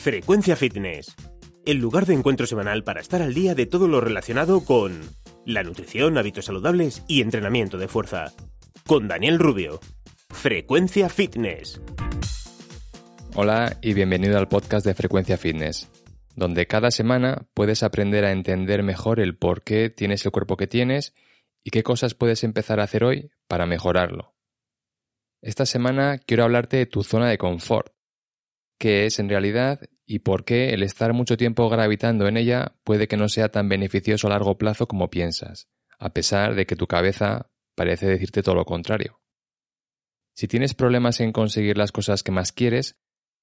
Frecuencia Fitness. El lugar de encuentro semanal para estar al día de todo lo relacionado con la nutrición, hábitos saludables y entrenamiento de fuerza. Con Daniel Rubio. Frecuencia Fitness. Hola y bienvenido al podcast de Frecuencia Fitness, donde cada semana puedes aprender a entender mejor el por qué tienes el cuerpo que tienes y qué cosas puedes empezar a hacer hoy para mejorarlo. Esta semana quiero hablarte de tu zona de confort, qué es en realidad y por qué el estar mucho tiempo gravitando en ella puede que no sea tan beneficioso a largo plazo como piensas, a pesar de que tu cabeza parece decirte todo lo contrario. Si tienes problemas en conseguir las cosas que más quieres,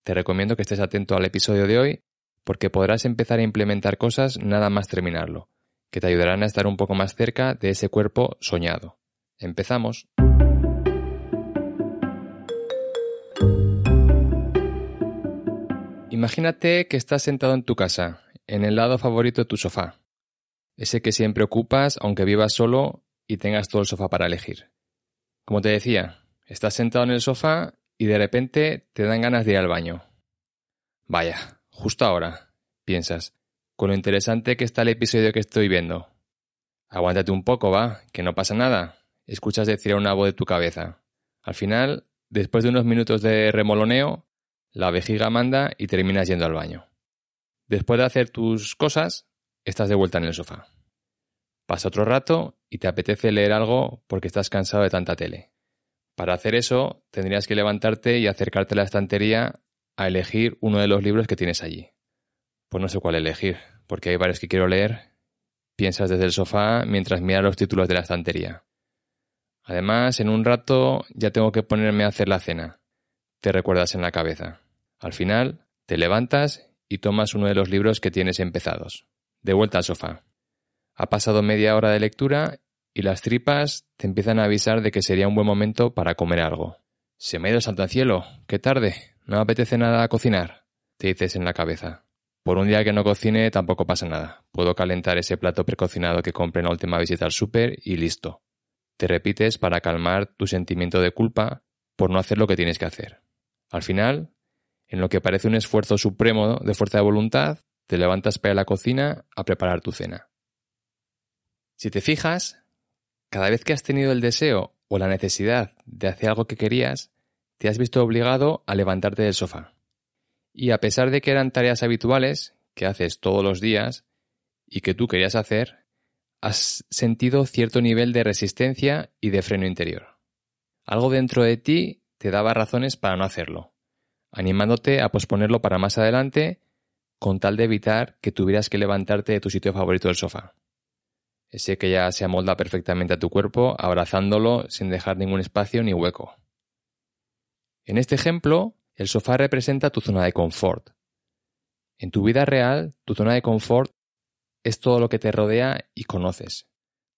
te recomiendo que estés atento al episodio de hoy porque podrás empezar a implementar cosas nada más terminarlo, que te ayudarán a estar un poco más cerca de ese cuerpo soñado. Empezamos. Imagínate que estás sentado en tu casa, en el lado favorito de tu sofá, ese que siempre ocupas aunque vivas solo y tengas todo el sofá para elegir. Como te decía, estás sentado en el sofá y de repente te dan ganas de ir al baño. Vaya, justo ahora, piensas, con lo interesante que está el episodio que estoy viendo. Aguántate un poco, va, que no pasa nada. Escuchas decir a una voz de tu cabeza. Al final, después de unos minutos de remoloneo, la vejiga manda y terminas yendo al baño. Después de hacer tus cosas, estás de vuelta en el sofá. Pasa otro rato y te apetece leer algo porque estás cansado de tanta tele. Para hacer eso, tendrías que levantarte y acercarte a la estantería a elegir uno de los libros que tienes allí. Pues no sé cuál elegir, porque hay varios que quiero leer. Piensas desde el sofá mientras miras los títulos de la estantería. Además, en un rato ya tengo que ponerme a hacer la cena. Te recuerdas en la cabeza. Al final, te levantas y tomas uno de los libros que tienes empezados. De vuelta al sofá. Ha pasado media hora de lectura y las tripas te empiezan a avisar de que sería un buen momento para comer algo. Se me ha ido al cielo. ¡Qué tarde! No me apetece nada cocinar, te dices en la cabeza. Por un día que no cocine tampoco pasa nada. Puedo calentar ese plato precocinado que compré en la última visita al súper y listo. Te repites para calmar tu sentimiento de culpa por no hacer lo que tienes que hacer. Al final, en lo que parece un esfuerzo supremo de fuerza de voluntad, te levantas para la cocina a preparar tu cena. Si te fijas, cada vez que has tenido el deseo o la necesidad de hacer algo que querías, te has visto obligado a levantarte del sofá. Y a pesar de que eran tareas habituales, que haces todos los días, y que tú querías hacer, has sentido cierto nivel de resistencia y de freno interior. Algo dentro de ti te daba razones para no hacerlo, animándote a posponerlo para más adelante con tal de evitar que tuvieras que levantarte de tu sitio favorito del sofá ese que ya se amolda perfectamente a tu cuerpo, abrazándolo sin dejar ningún espacio ni hueco. En este ejemplo, el sofá representa tu zona de confort. En tu vida real, tu zona de confort es todo lo que te rodea y conoces.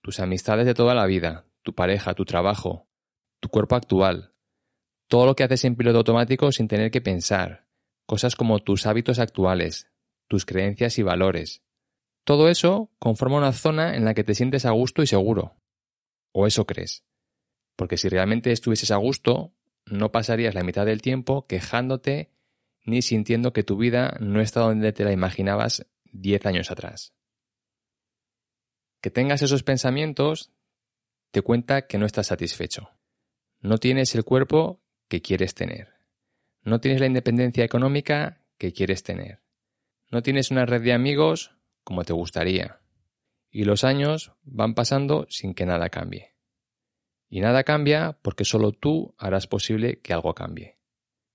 Tus amistades de toda la vida, tu pareja, tu trabajo, tu cuerpo actual. Todo lo que haces en piloto automático sin tener que pensar. Cosas como tus hábitos actuales, tus creencias y valores, todo eso conforma una zona en la que te sientes a gusto y seguro. O eso crees. Porque si realmente estuvieses a gusto, no pasarías la mitad del tiempo quejándote ni sintiendo que tu vida no está donde te la imaginabas diez años atrás. Que tengas esos pensamientos te cuenta que no estás satisfecho. No tienes el cuerpo que quieres tener. No tienes la independencia económica que quieres tener. No tienes una red de amigos como te gustaría. Y los años van pasando sin que nada cambie. Y nada cambia porque solo tú harás posible que algo cambie.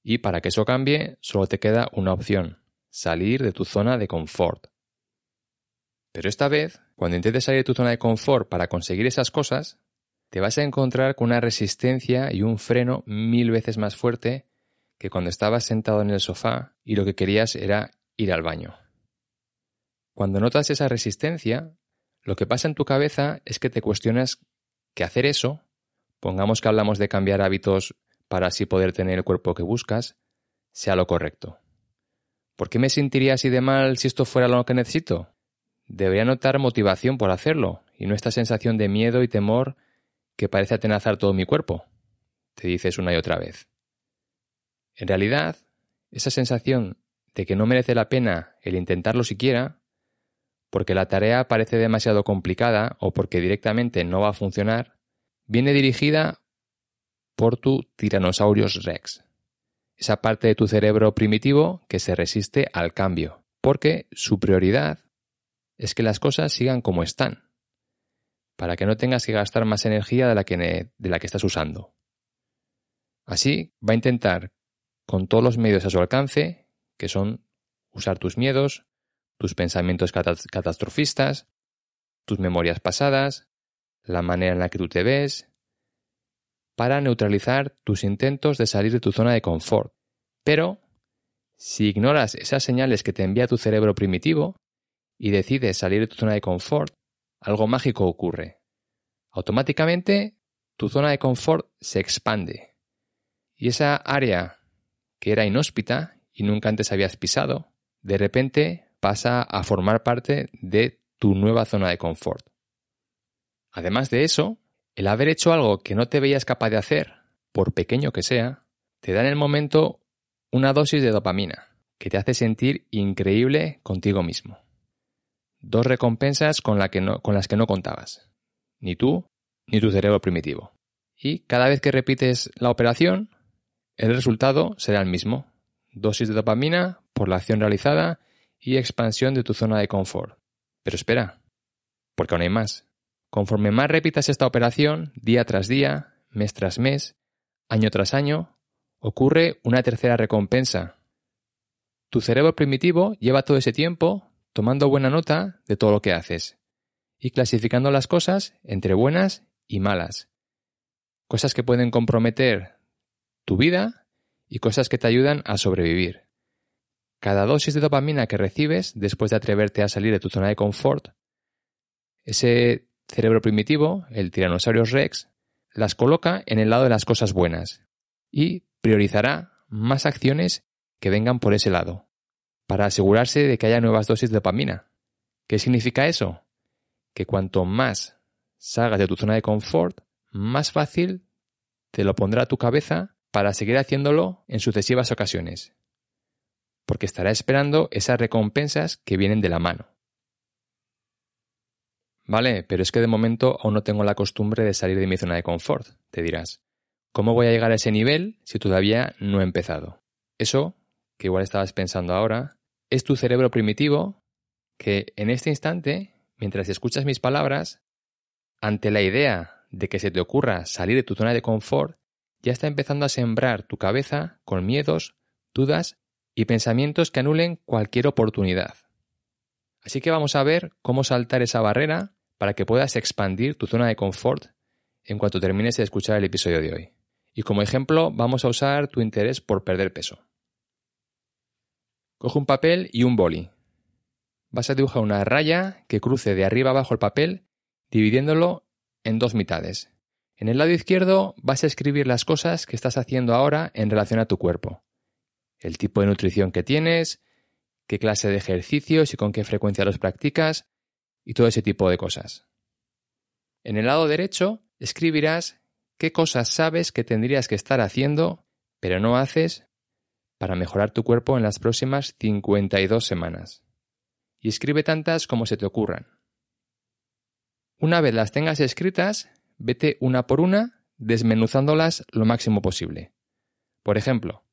Y para que eso cambie, solo te queda una opción, salir de tu zona de confort. Pero esta vez, cuando intentes salir de tu zona de confort para conseguir esas cosas, te vas a encontrar con una resistencia y un freno mil veces más fuerte que cuando estabas sentado en el sofá y lo que querías era ir al baño. Cuando notas esa resistencia, lo que pasa en tu cabeza es que te cuestionas que hacer eso, pongamos que hablamos de cambiar hábitos para así poder tener el cuerpo que buscas, sea lo correcto. ¿Por qué me sentiría así de mal si esto fuera lo que necesito? Debería notar motivación por hacerlo y no esta sensación de miedo y temor que parece atenazar todo mi cuerpo, te dices una y otra vez. En realidad, esa sensación de que no merece la pena el intentarlo siquiera, porque la tarea parece demasiado complicada o porque directamente no va a funcionar, viene dirigida por tu Tyrannosaurus rex, esa parte de tu cerebro primitivo que se resiste al cambio, porque su prioridad es que las cosas sigan como están, para que no tengas que gastar más energía de la que, de la que estás usando. Así, va a intentar, con todos los medios a su alcance, que son usar tus miedos, tus pensamientos catastrofistas, tus memorias pasadas, la manera en la que tú te ves, para neutralizar tus intentos de salir de tu zona de confort. Pero, si ignoras esas señales que te envía tu cerebro primitivo y decides salir de tu zona de confort, algo mágico ocurre. Automáticamente, tu zona de confort se expande. Y esa área que era inhóspita y nunca antes habías pisado, de repente pasa a formar parte de tu nueva zona de confort. Además de eso, el haber hecho algo que no te veías capaz de hacer, por pequeño que sea, te da en el momento una dosis de dopamina que te hace sentir increíble contigo mismo. Dos recompensas con, las que no contabas, ni tú ni tu cerebro primitivo. Y cada vez que repites la operación, el resultado será el mismo. Dosis de dopamina por la acción realizada y expansión de tu zona de confort. Pero espera, porque aún hay más. Conforme más repitas esta operación, día tras día, mes tras mes, año tras año, ocurre una tercera recompensa. Tu cerebro primitivo lleva todo ese tiempo tomando buena nota de todo lo que haces y clasificando las cosas entre buenas y malas. Cosas que pueden comprometer tu vida y cosas que te ayudan a sobrevivir. Cada dosis de dopamina que recibes después de atreverte a salir de tu zona de confort, ese cerebro primitivo, el Tyrannosaurus rex, las coloca en el lado de las cosas buenas y priorizará más acciones que vengan por ese lado, para asegurarse de que haya nuevas dosis de dopamina. ¿Qué significa eso? Que cuanto más salgas de tu zona de confort, más fácil te lo pondrá tu cabeza para seguir haciéndolo en sucesivas ocasiones, porque estará esperando esas recompensas que vienen de la mano. Vale, pero es que de momento aún no tengo la costumbre de salir de mi zona de confort, te dirás. ¿Cómo voy a llegar a ese nivel si todavía no he empezado? Eso, que igual estabas pensando ahora, es tu cerebro primitivo que en este instante, mientras escuchas mis palabras, ante la idea de que se te ocurra salir de tu zona de confort, ya está empezando a sembrar tu cabeza con miedos, dudas y pensamientos que anulen cualquier oportunidad. Así que vamos a ver cómo saltar esa barrera para que puedas expandir tu zona de confort en cuanto termines de escuchar el episodio de hoy. Y como ejemplo vamos a usar tu interés por perder peso. Coge un papel y un boli. Vas a dibujar una raya que cruce de arriba abajo el papel, dividiéndolo en dos mitades. En el lado izquierdo vas a escribir las cosas que estás haciendo ahora en relación a tu cuerpo. El tipo de nutrición que tienes, qué clase de ejercicios y con qué frecuencia los practicas y todo ese tipo de cosas. En el lado derecho escribirás qué cosas sabes que tendrías que estar haciendo, pero no haces, para mejorar tu cuerpo en las próximas 52 semanas. Y escribe tantas como se te ocurran. Una vez las tengas escritas, vete una por una desmenuzándolas lo máximo posible. Por ejemplo,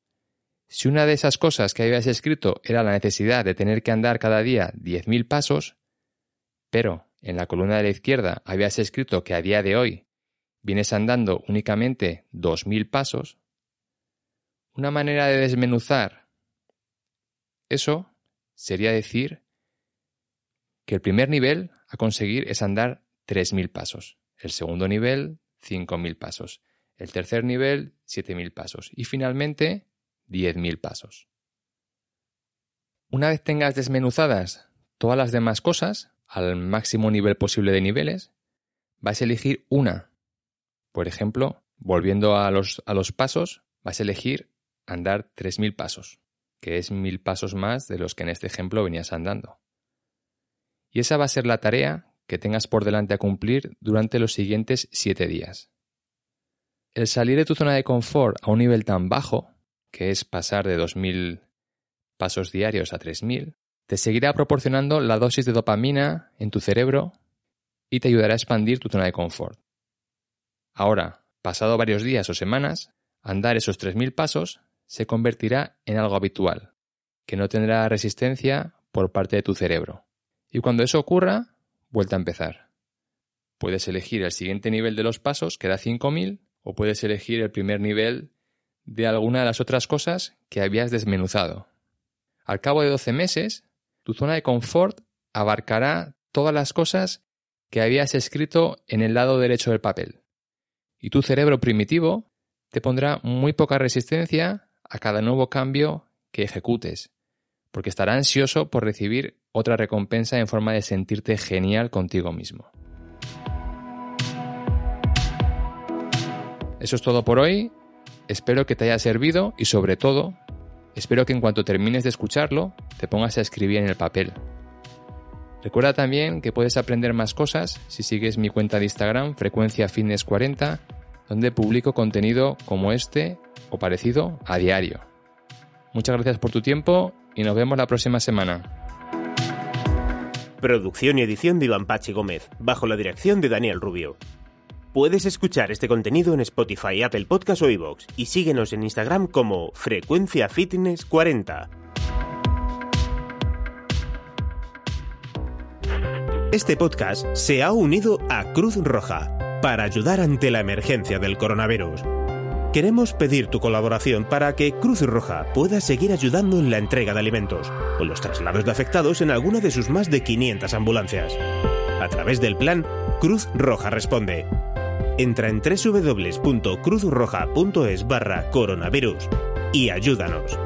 si una de esas cosas que habías escrito era la necesidad de tener que andar cada día 10.000 pasos, pero en la columna de la izquierda habías escrito que a día de hoy vienes andando únicamente 2.000 pasos, una manera de desmenuzar eso sería decir que el primer nivel a conseguir es andar 3.000 pasos, el segundo nivel 5.000 pasos, el tercer nivel 7.000 pasos y finalmente 10.000 pasos. Una vez tengas desmenuzadas todas las demás cosas al máximo nivel posible de niveles, vas a elegir una. Por ejemplo, volviendo a los, a los pasos, vas a elegir andar 3.000 pasos, que es 1.000 pasos más de los que en este ejemplo venías andando. Y esa va a ser la tarea que tengas por delante a cumplir durante los siguientes 7 días. El salir de tu zona de confort a un nivel tan bajo, que es pasar de 2.000 pasos diarios a 3.000, te seguirá proporcionando la dosis de dopamina en tu cerebro y te ayudará a expandir tu zona de confort. Ahora, pasado varios días o semanas, andar esos 3.000 pasos se convertirá en algo habitual, que no tendrá resistencia por parte de tu cerebro. Y cuando eso ocurra, vuelta a empezar. Puedes elegir el siguiente nivel de los pasos, que da 5.000, o puedes elegir el primer nivel de alguna de las otras cosas que habías desmenuzado. Al cabo de 12 meses, tu zona de confort abarcará todas las cosas que habías escrito en el lado derecho del papel. Y tu cerebro primitivo te pondrá muy poca resistencia a cada nuevo cambio que ejecutes, porque estará ansioso por recibir otra recompensa en forma de sentirte genial contigo mismo. Eso es todo por hoy. Espero que te haya servido y sobre todo, espero que en cuanto termines de escucharlo, te pongas a escribir en el papel. Recuerda también que puedes aprender más cosas si sigues mi cuenta de Instagram, Frecuencia Fitness 40, donde publico contenido como este o parecido a diario. Muchas gracias por tu tiempo y nos vemos la próxima semana. Producción y edición de Iván Pachi Gómez, bajo la dirección de Daniel Rubio. Puedes escuchar este contenido en Spotify, Apple Podcast o iVoox y síguenos en Instagram como Frecuencia Fitness 40. Este podcast se ha unido a Cruz Roja para ayudar ante la emergencia del coronavirus. Queremos pedir tu colaboración para que Cruz Roja pueda seguir ayudando en la entrega de alimentos o los traslados de afectados en alguna de sus más de 500 ambulancias. A través del plan Cruz Roja Responde entra en www.cruzroja.es barra coronavirus y ayúdanos.